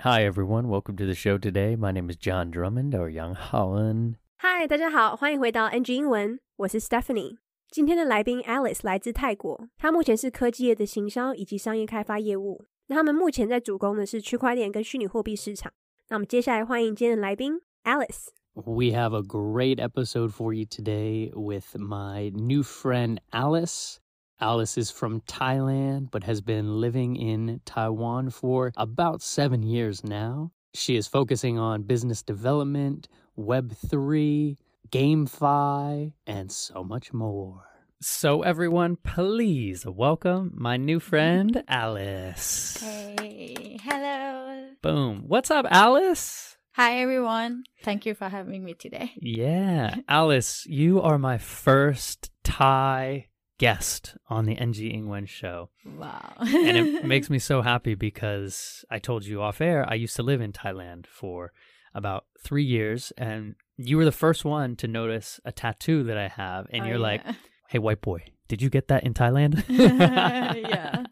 Hi, everyone. Welcome to the show today. My name is John Drummond or Young Holland. 嗨，大家好，欢迎回到 NG 英文，我是 Stephanie。今天的来宾 Alice 来自泰国，他目前是科技业的行销以及商业开发业务。那他们目前在主攻的是区块链跟虚拟货币市场。那我们接下来欢迎今天的来宾 Alice。 We have a great episode for you today with my new friend Alice. Alice is from Thailand but has been living in Taiwan for about seven years now. She is focusing on business development, Web3, GameFi, and so much more. So, everyone, please welcome my new friend Alice. Hey, hello. Boom. What's up, Alice? Hi, everyone. Thank you for having me today. Yeah, Alice, you are my first Thai guest on the NG Ingwen show. Wow. And it makes me so happy because I told you off air, I used to live in Thailand for about three years, and you were the first one to notice a tattoo that I have. And Oh, you're like, hey, white boy, did you get that in Thailand? yeah.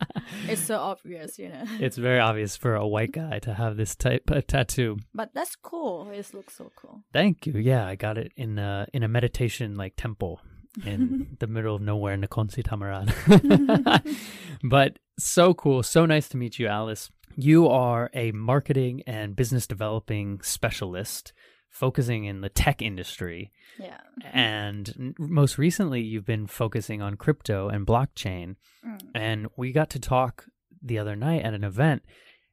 It's so obvious, you know. It's very obvious for a white guy to have this type of tattoo. but that's cool. It looks so cool. Thank you. Yeah, I got it in a in a meditation like temple in the middle of nowhere in Nakhon Tamaran. but so cool, so nice to meet you, Alice. You are a marketing and business developing specialist focusing in the tech industry Yeah. and most recently you've been focusing on crypto and blockchain Mm. and we got to talk the other night at an event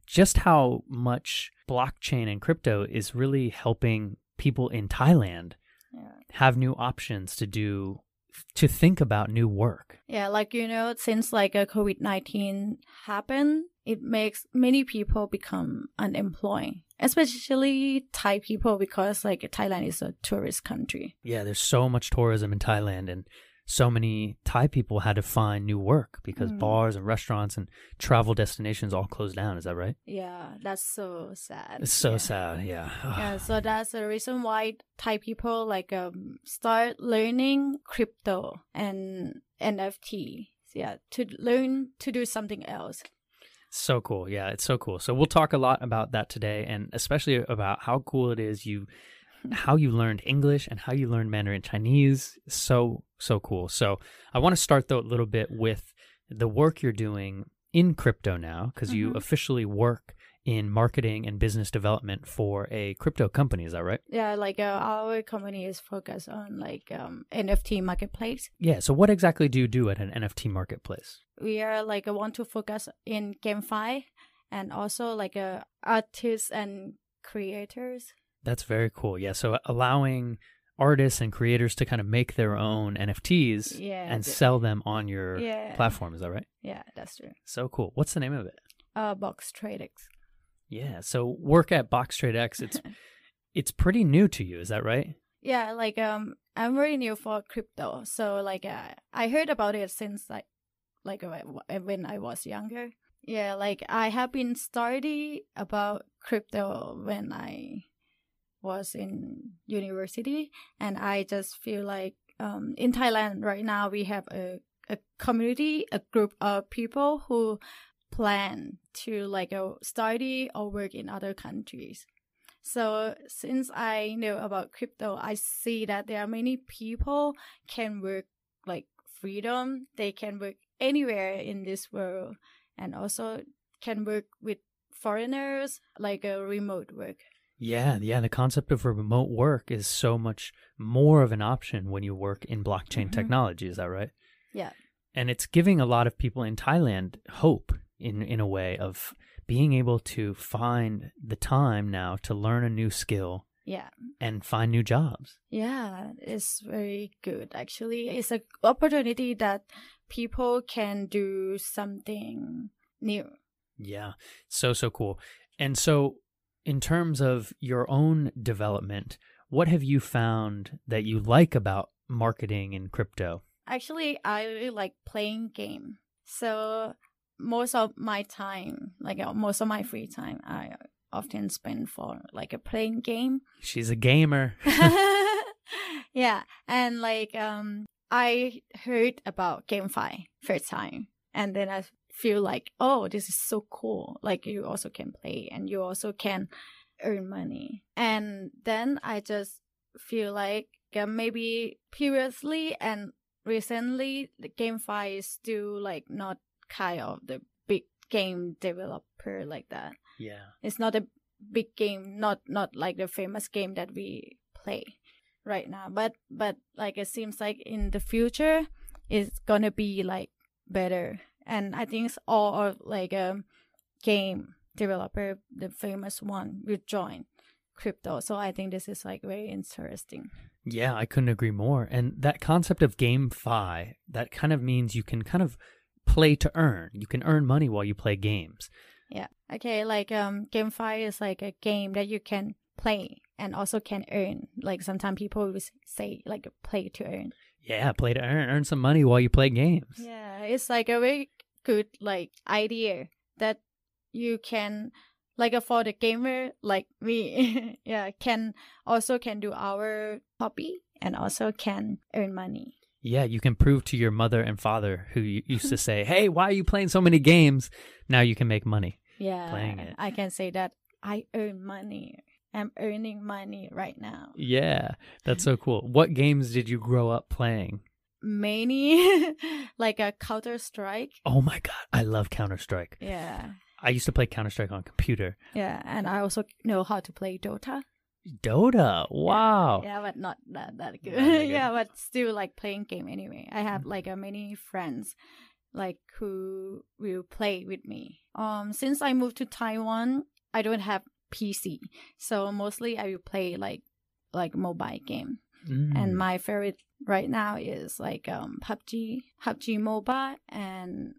just how much blockchain and crypto is really helping people in Thailand Yeah. have new options to do to think about new work. Yeah, like you know, since like a COVID nineteen happened, it makes many people become unemployed, especially Thai people because like Thailand is a tourist country. Yeah, there's so much tourism in Thailand and so many Thai people had to find new work because Mm. bars and restaurants and travel destinations all closed down, is that right? Yeah, that's so sad. It's so Yeah. sad, yeah. yeah so that's the reason why thai people like um start learning crypto and nft yeah to learn to do something else So cool. Yeah, it's so cool. So we'll talk a lot about that today and especially about how cool it is you how you learned English and how you learned Mandarin Chinese. So so cool. So I want to start though a little bit with the work you're doing in crypto now because you Mhm. officially work in marketing and business development for a crypto company, is that right? yeah like uh, our company is focused on like um nft marketplace Yeah, so what exactly do you do at an NFT marketplace? we are like want to focus in gamefi and also like uh, artists and creators That's very cool. Yeah, so allowing artists and creators to kind of make their own NFTs yeah and sell them on your yeah platform. Is that right? yeah that's true So cool. What's the name of it? uh box tradex Yeah. So work at Box Trade X. It's it's pretty new to you. Is that right? Yeah, like um, I'm very new for crypto, so like uh, I heard about it since like like uh, when I was younger. Yeah, like I have been study about crypto when I was in university, and I just feel like um in Thailand right now we have a a community, a group of people who plan to like uh, study or work in other countries. So since I know about crypto, I see that there are many people can work like freedom. They can work anywhere in this world and also can work with foreigners like a remote work. Yeah. Yeah. The concept of remote work is so much more of an option when you work in blockchain Mhm. technology. Is that right? Yeah. And it's giving a lot of people in Thailand hope in in a way of being able to find the time now to learn a new skill Yeah. and find new jobs. Yeah, it's very good actually. It's an opportunity that people can do something new. Yeah. So, so cool. And so, in terms of your own development, what have you found that you like about marketing in crypto? Actually, I really like playing game. So most of my time, like uh, most of my free time, I often spend for like a playing game. She's a gamer. yeah, and like um, I heard about GameFi first time, and then I feel like, oh, this is so cool. Like you also can play and you also can earn money. And then I just feel like uh, maybe previously and recently the GameFi is still like not kind of the big game developer like that. Yeah. It's not a big game, not not like the famous game that we play right now. But but like it seems like in the future it's gonna be like better. And I think it's all of like a game developer, the famous one, will join crypto. So I think this is like very interesting. Yeah, I couldn't agree more. And that concept of GameFi, that kind of means you can kind of play to earn. You can earn money while you play games. Yeah. Okay, like um GameFi is like a game that you can play and also can earn. Like sometimes people say like play to earn. Yeah, play to earn, earn some money while you play games. Yeah, it's like a very good like idea that you can like for the gamer like me yeah can also can do our hobby and also can earn money Yeah, you can prove to your mother and father who used to say, "Hey, why are you playing so many games?" Now you can make money. yeah Playing it. i can say that i earn money i'm earning money right now Yeah, that's so cool. What games did you grow up playing? many like a counter strike Oh my god, I love Counter-Strike. yeah I used to play Counter-Strike on computer. yeah and i also know how to play dota Dota. Wow. yeah but not that, that good good. yeah but still like playing game anyway i have like uh, many friends like who will play with me um since i moved to taiwan i don't have pc so mostly i will play like like mobile game Mm. and my favorite right now is like um pubg pubg mobile and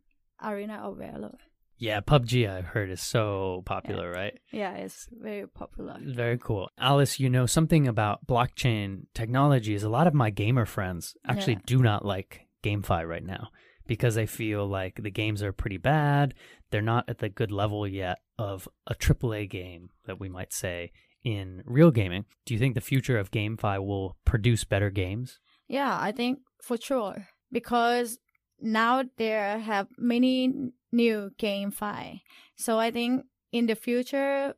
arena of valor yeah, PUBG I've heard is so popular, right? yeah it's very popular Very cool. Alice, you know something about blockchain technology is a lot of my gamer friends actually Yeah. do not like GameFi right now because I feel like the games are pretty bad. They're not at the good level yet of a AAA game that we might say in real gaming. Do you think the future of GameFi will produce better games? Yeah, I think for sure because now there have many new GameFi. So I think in the future,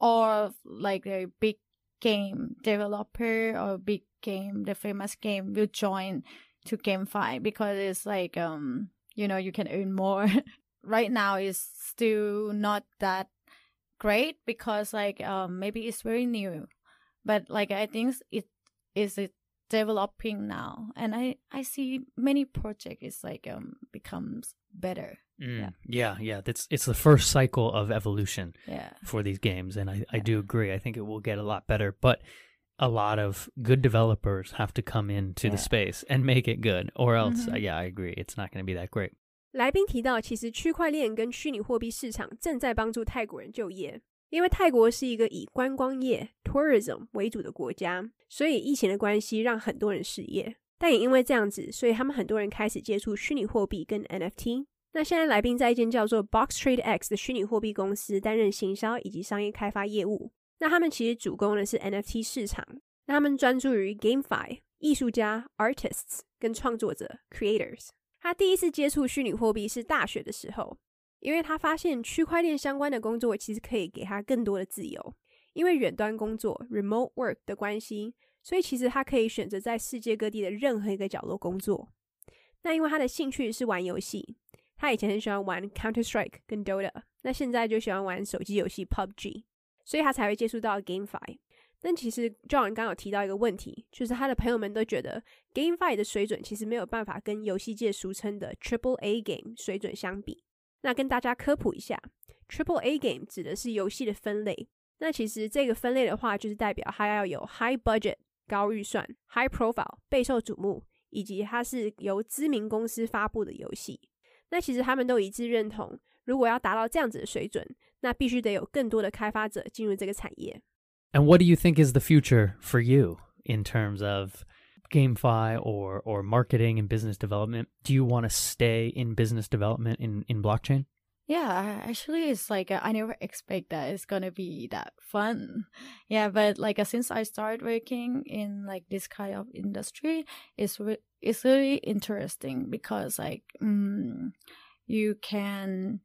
or like a big game developer or big game, the famous game will join to GameFi because it's like um you know you can earn more. right now it's still not that great because like um maybe it's very new, but like I think it is it developing now. And i i see many project is like um becomes better. Mm, yeah, yeah. That's it's the first cycle of evolution yeah. for these games, and I, I do agree. I think it will get a lot better, but a lot of good developers have to come into the Yeah. space and make it good, or else, Mhm. uh, yeah, I agree. It's not going to be that great.来宾提到，其实区块链跟虚拟货币市场正在帮助泰国人就业，因为泰国是一个以观光业 （tourism） 为主的国家，所以疫情的关系让很多人失业。但也因为这样子，所以他们很多人开始接触虚拟货币跟 NFT。那现在来宾在一间叫做 Box Trade X 的虚拟货币公司担任行销以及商业开发业务。 那他们其实主攻的是 NFT 市场，那他们专注于 GameFi、艺术家 （artists） 跟创作者 （creators）。他第一次接触虚拟货币是大学的时候，因为他发现区块链相关的工作其实可以给他更多的自由，因为远端工作 （remote work） 的关系，所以其实他可以选择在世界各地的任何一个角落工作。那因为他的兴趣是玩游戏，他以前很喜欢玩 Counter Strike 跟 Dota，那现在就喜欢玩手机游戏 PUBG，所以他才会接触到 GameFi。但其实 John 刚刚有提到一个问题，就是他的朋友们都觉得 GameFi 的水准其实没有办法跟游戏界俗称的 Triple A Game 水准相比。那跟大家科普一下，Triple A Game 指的是游戏的分类。那其实这个分类的话，就是代表它要有 High Budget 高预算、High Profile 备受瞩目，以及它是由知名公司发布的游戏。那其实他们都一致认同，如果要达到这样子的水准，那必须得有更多的开发者进入这个产业。 And what do you think is the future for you in terms of GameFi or or marketing and business development? Do you want to stay in business development in in blockchain? Yeah, actually, it's like uh, I never expect that it's gonna be that fun. Yeah, but like uh, since I started working in like this kind of industry, it's re- it's really interesting because like, mm, you can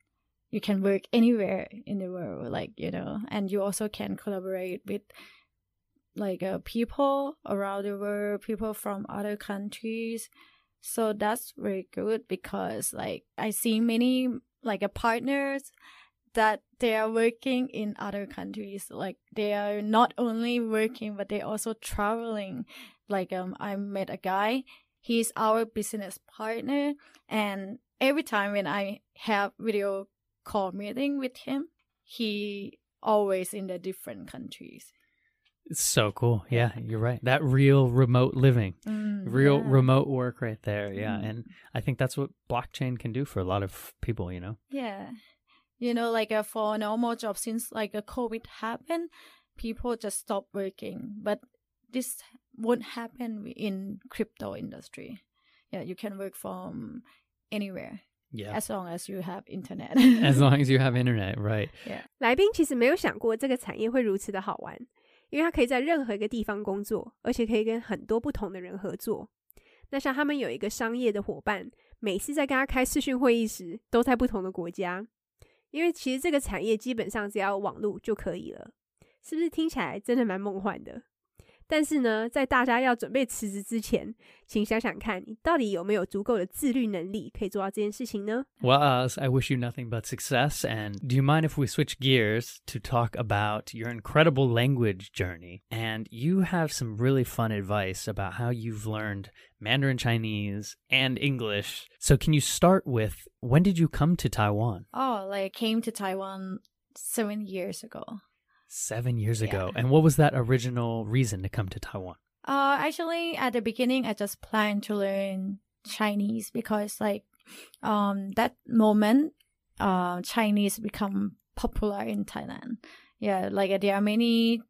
you can work anywhere in the world like you know and you also can collaborate with like uh, people around the world people from other countries. So that's very good because like i see many like uh, partners that they are working in other countries. Like they are not only working but they're also traveling. Like um i met a guy he's our business partner and every time when i have video call meeting with him he always in the different countries It's so cool. Yeah, you're right. That real remote living, Mm, real yeah. remote work right there. Yeah. Mm. And I think that's what blockchain can do for a lot of people, you know? Yeah. You know, like uh, for a normal job, since like a COVID happened, people just stop working. But this won't happen in crypto industry. Yeah, you can work from anywhere Yeah. as long as you have internet. As long as you have internet, right. Yeah. 来宾其实没有想过这个产业会如此的好玩，因为他可以在任何一个地方工作，而且可以跟很多不同的人合作。那像他们有一个商业的伙伴，每次在跟他开视讯会议时，都在不同的国家。因为其实这个产业基本上只要网络就可以了，是不是听起来真的蛮梦幻的？但是呢，在大家要准备辞职之前，请想想看，你到底有没有足够的自律能力，可以做到这件事情呢？ Well, Alice, I wish you nothing but success. And do you mind if we switch gears to talk about your incredible language journey? And you have some really fun advice about how you've learned Mandarin Chinese and English. So, can you start with when did you come to Taiwan? oh, like came to Taiwan seven years ago. Seven years ago. Yeah. And what was that original reason to come to Taiwan? Uh, actually, at the beginning, I just planned to learn Chinese because, like, um, that moment, uh, Chinese become popular in Thailand. Yeah, like there are many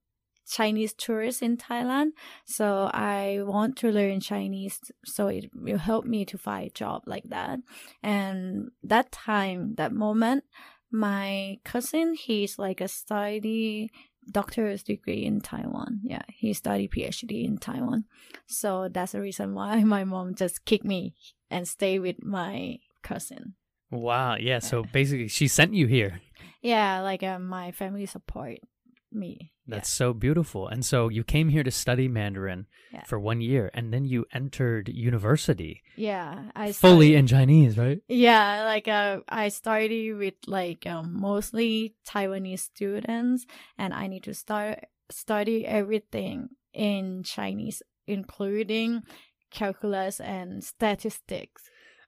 Chinese tourists in Thailand, so I want to learn Chinese so it will help me to find a job like that. And that time, that moment, my cousin, he's like a study doctor's degree in Taiwan. Yeah, he studied PhD in Taiwan. So that's the reason why my mom just kicked me and stay with my cousin. Wow. Yeah. So, basically, she sent you here. Yeah, like uh, my family support me. That's so beautiful. And so, you came here to study Mandarin Yeah. for one year, and then you entered university. yeah, I fully studied- in Chinese, right? Yeah, like uh, I study with like um, mostly Taiwanese students, and I need to start study everything in Chinese, including calculus and statistics.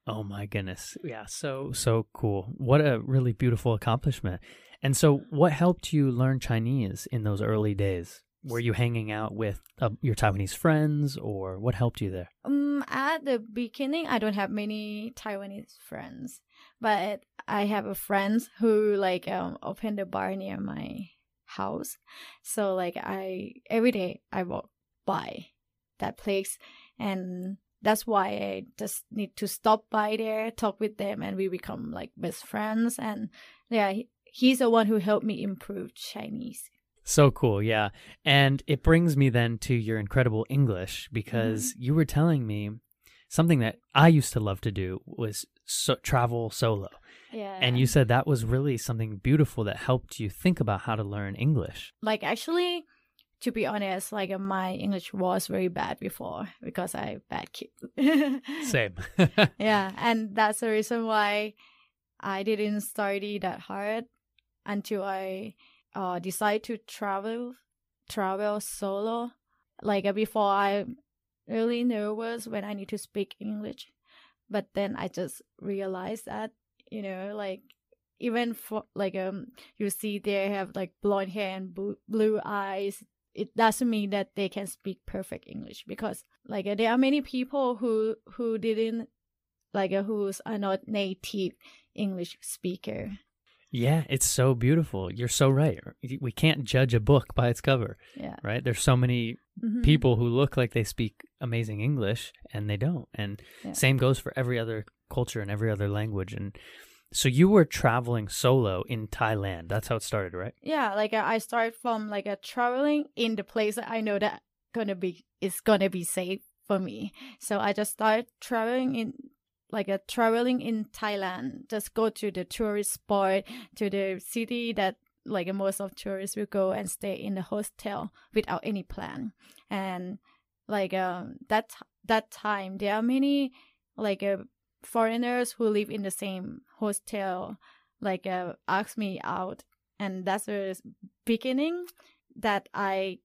Oh my goodness. Yeah, so so cool. What a really beautiful accomplishment. And so what helped you learn Chinese in those early days? Were you hanging out with uh, your Taiwanese friends or what helped you there? Um, at the beginning, I don't have many Taiwanese friends, but I have a friend who like um opened a bar near my house. So like I every day I walk by that place, and that's why I just need to stop by there, talk with them, and we become like best friends. And yeah, he's the one who helped me improve Chinese. So cool, yeah. And it brings me then to your incredible English because mm-hmm. you were telling me something that I used to love to do was so- travel solo. Yeah, And you said that was really something beautiful that helped you think about how to learn English. like actually to be honest like my english was very bad before because i bad kid Same. yeah and that's the reason why i didn't study that hard until i uh decide to travel travel solo. Like uh, before i'm really nervous when i need to speak english but then i just realized that you know like even for like um you see they have like blonde hair and blue, eyes it doesn't mean that they can speak perfect english because like uh, there are many people who who didn't like uh, who's are not native english speaker Yeah, it's so beautiful. You're so right. We can't judge a book by its cover, yeah right? There's so many Mhm. people who look like they speak amazing English and they don't. And Yeah. same goes for every other culture and every other language. And so you were traveling solo in Thailand. That's how it started, right? yeah like uh, i started from like a traveling in the place that i know that gonna be is gonna be safe for me so i just started traveling in like a traveling in Thailand, just go to the tourist spot, to the city that like most of tourists will go and stay in the hostel without any plan. And like um that that time there are many like uh, foreigners who live in the same hostel like uh, ask me out and that's the beginning that I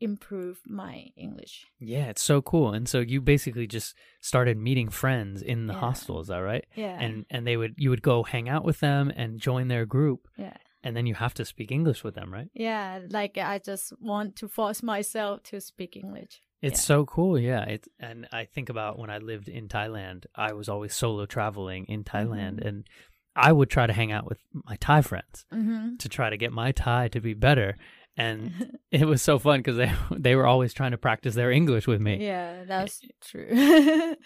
improve my English. Yeah, it's so cool. And so you basically just started meeting friends in the Yeah. hostel, is that right? Yeah. And and they would you would go hang out with them and join their group yeah. and then you have to speak English with them, right? Yeah, like I just want to force myself to speak English. It's Yeah. so cool, yeah. It's and I think about when I lived in Thailand, I was always solo traveling in Thailand Mhm. and I would try to hang out with my Thai friends Mm-hmm. to try to get my Thai to be better. And it was so fun because they they were always trying to practice their English with me. yeah, that's true.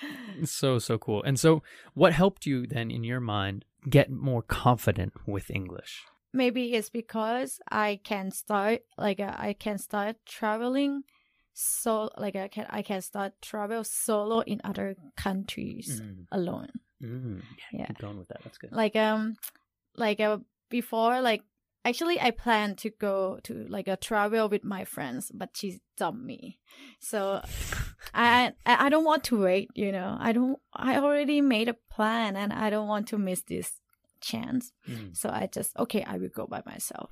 So so cool. And so what helped you then in your mind get more confident with English? Maybe it's because I can start like uh, I can start traveling so like I can I can start travel solo in other countries Mm, alone. mm. Yeah. Keep going with that. That's good. like um like uh, before like actually i planned to go to like a travel with my friends but she dumped me. So i i don't want to wait you know. I don't i already made a plan and i don't want to miss this chance. Mm. so i just okay i will go by myself.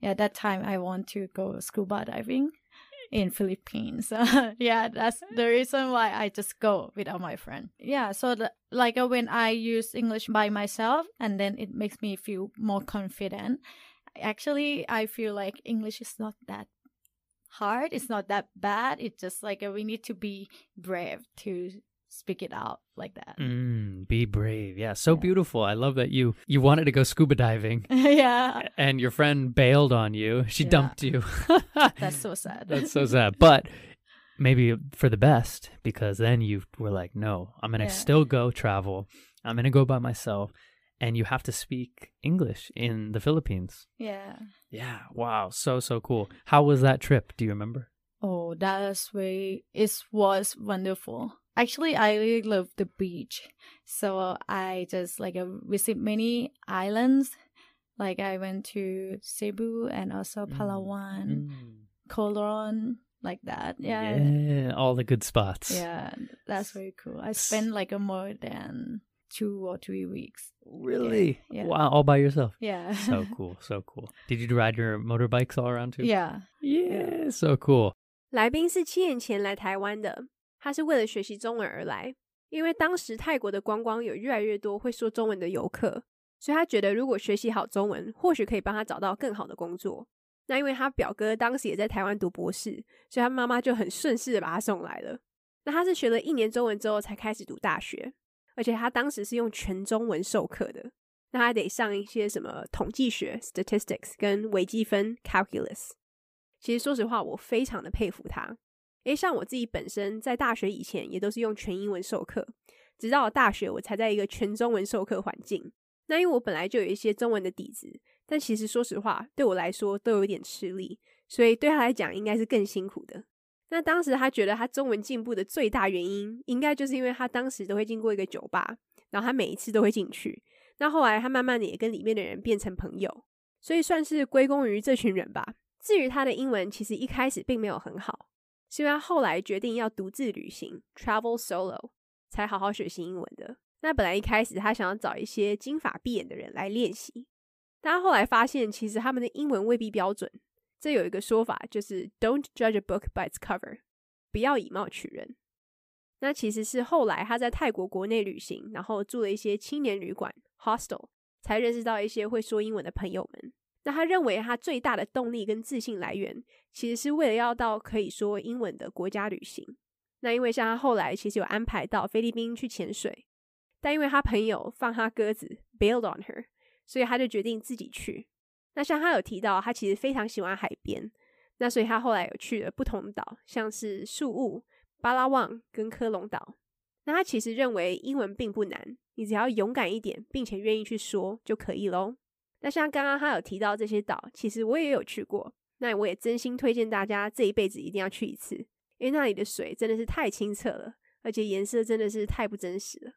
Yeah that time i want to go scuba diving in philippines. Yeah that's the reason why i just go without my friend. Yeah so the, like uh, when i use english by myself and then it makes me feel more confident actually i feel like english is not that hard it's not that bad it's just like uh, we need to be brave to speak it out like that Mm, be brave. Yeah, so Yeah. beautiful. I love that you you wanted to go scuba diving yeah and your friend bailed on you. She Yeah. dumped you. that's so sad That's so sad. But maybe for the best because then you were like, "No, I'm going to Yeah. still go travel. I'm going to go by myself." And you have to speak English in the Philippines. yeah Yeah, wow, so so cool. How was that trip? Do you remember? Oh, that's way It was wonderful. Actually, I really love the beach, so I just like uh, visit many islands. Like I went to Cebu and also Mm. Palawan, Mm. Coron, like that. Yeah, yeah, all the good spots. yeah, that's very cool. I spent like a more than two or three weeks. Really? Yeah. Wow, all by yourself. Yeah. So cool, so cool. Did you ride your motorbikes all around too? yeah. Yeah, so cool. 来宾是七年前来台湾的，他是为了学习中文而来。因为当时泰国的观光有越来越多会说中文的游客，所以他觉得如果学习好中文，或许可以帮他找到更好的工作。那因为他表哥当时也在台湾读博士，所以他妈妈就很顺势的把他送来了。那他是学了一年中文之后才开始读大学， 而且他当时是用全中文授课的，那还得上一些什么统计学 （statistics） 跟微积分 （calculus）。其实说实话，我非常的佩服他。诶，像我自己本身在大学以前也都是用全英文授课，直到大学我才在一个全中文授课环境。那因为我本来就有一些中文的底子，但其实说实话，对我来说都有点吃力，所以对他来讲应该是更辛苦的。那当时他觉得他中文进步的最大原因，应该就是因为他当时都会经过一个酒吧，然后他每一次都会进去。那后来他慢慢的也跟里面的人变成朋友，所以算是归功于这群人吧。至于他的英文，其实一开始并没有很好，是因为他后来决定要独自旅行 （travel solo） 才好好学习英文的。那本来一开始他想要找一些金发碧眼的人来练习，但他后来发现其实他们的英文未必标准。这有一个说法就是 “Don't judge a book by its cover”，不要以貌取人。那其实是后来他在泰国国内旅行，然后住了一些青年旅馆 （hostel），才认识到一些会说英文的朋友们。那他认为他最大的动力跟自信来源，其实是为了要到可以说英文的国家旅行。那因为像他后来其实有安排到菲律宾去潜水，但因为他朋友放他鸽子 bailed on her，所以他就决定自己去。那像他有提到，他其实非常喜欢海边，那所以他后来有去了不同岛，像是树屋、巴拉望跟科隆岛。那他其实认为英文并不难，你只要勇敢一点，并且愿意去说就可以喽。那像刚刚他有提到这些岛，其实我也有去过，那我也真心推荐大家这一辈子一定要去一次，因为那里的水真的是太清澈了，而且颜色真的是太不真实了。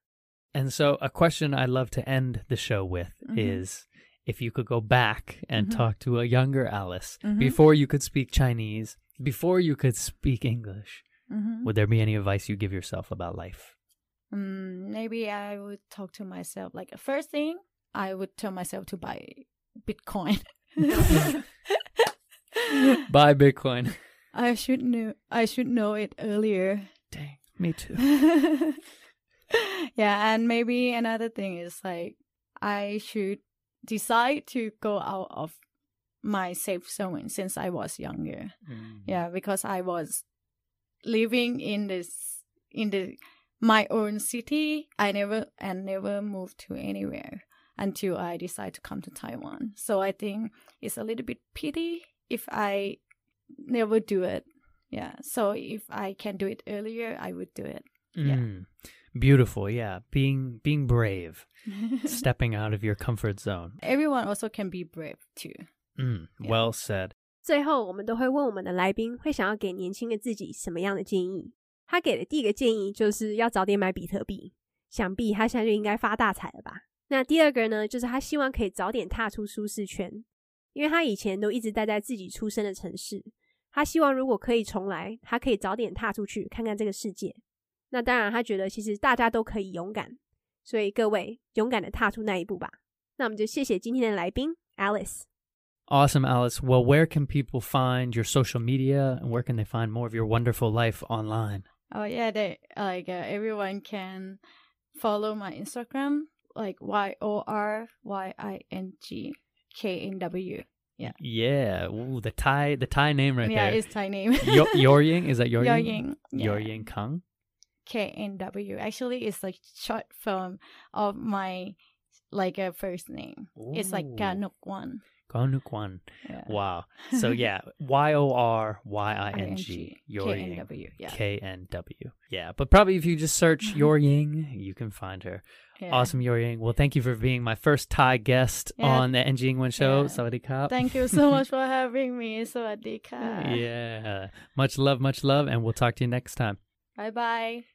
And so, a question I love to end the show with Mhm. is if you could go back and Mhm. talk to a younger Alice Mhm. before you could speak Chinese, before you could speak English, Mhm. would there be any advice you give yourself about life? Mm, maybe I would talk to myself like first thing I would tell myself to buy Bitcoin. Buy Bitcoin. I should know I should know it earlier. Dang, me too. yeah, and maybe another thing is like I should decide to go out of my safe zone since I was younger. Mm. Yeah, because I was living in this in the my own city. I never and never moved to anywhere until I decided to come to Taiwan. So I think it's a little bit pity if I never do it. Yeah. So if I can do it earlier, I would do it. Yeah. Mm. Beautiful, yeah. Being being brave, stepping out of your comfort zone. Everyone also can be brave too. Mm, Yeah. Well said. 最后，我们都会问我们的来宾会想要给年轻的自己什么样的建议。他给的第一个建议就是要早点买比特币，想必他现在就应该发大财了吧？那第二个呢，就是他希望可以早点踏出舒适圈，因为他以前都一直待在自己出生的城市。他希望如果可以重来，他可以早点踏出去看看这个世界。那当然，他觉得其实大家都可以勇敢，所以各位勇敢的踏出那一步吧。那我们就谢谢今天的来宾 Alice。 Awesome, Alice. Well, where can people find your social media and where can they find more of your wonderful life online? Oh yeah, they like uh, everyone can follow my Instagram like Y O R Y I N G K N W. Yeah. Yeah. Ooh, the Thai the Thai name right yeah, there. it's Thai name. Yo- Yorying? Is that Yorying? Yorying, yeah. Yorying Kang? K N W. Actually, it's like short form of my like a first name. It's like Ooh. Ganuk one. Ganukwan. Yeah. Wow. So yeah, Y O R Y I N G. Yorying. W. Yeah. K N W. Yeah, but probably if you just search Yorying, you can find her. yeah. Awesome, Yorying. Well, thank you for being my first Thai guest Yeah. on the NG Ingwen show. Yeah. Sawadee Kap. Thank you so much for having me. Sawadika. Yeah. Much love, much love, and we'll talk to you next time. Bye bye.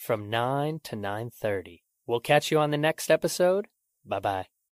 from 9 to 9:30. We'll catch you on the next episode. Bye-bye.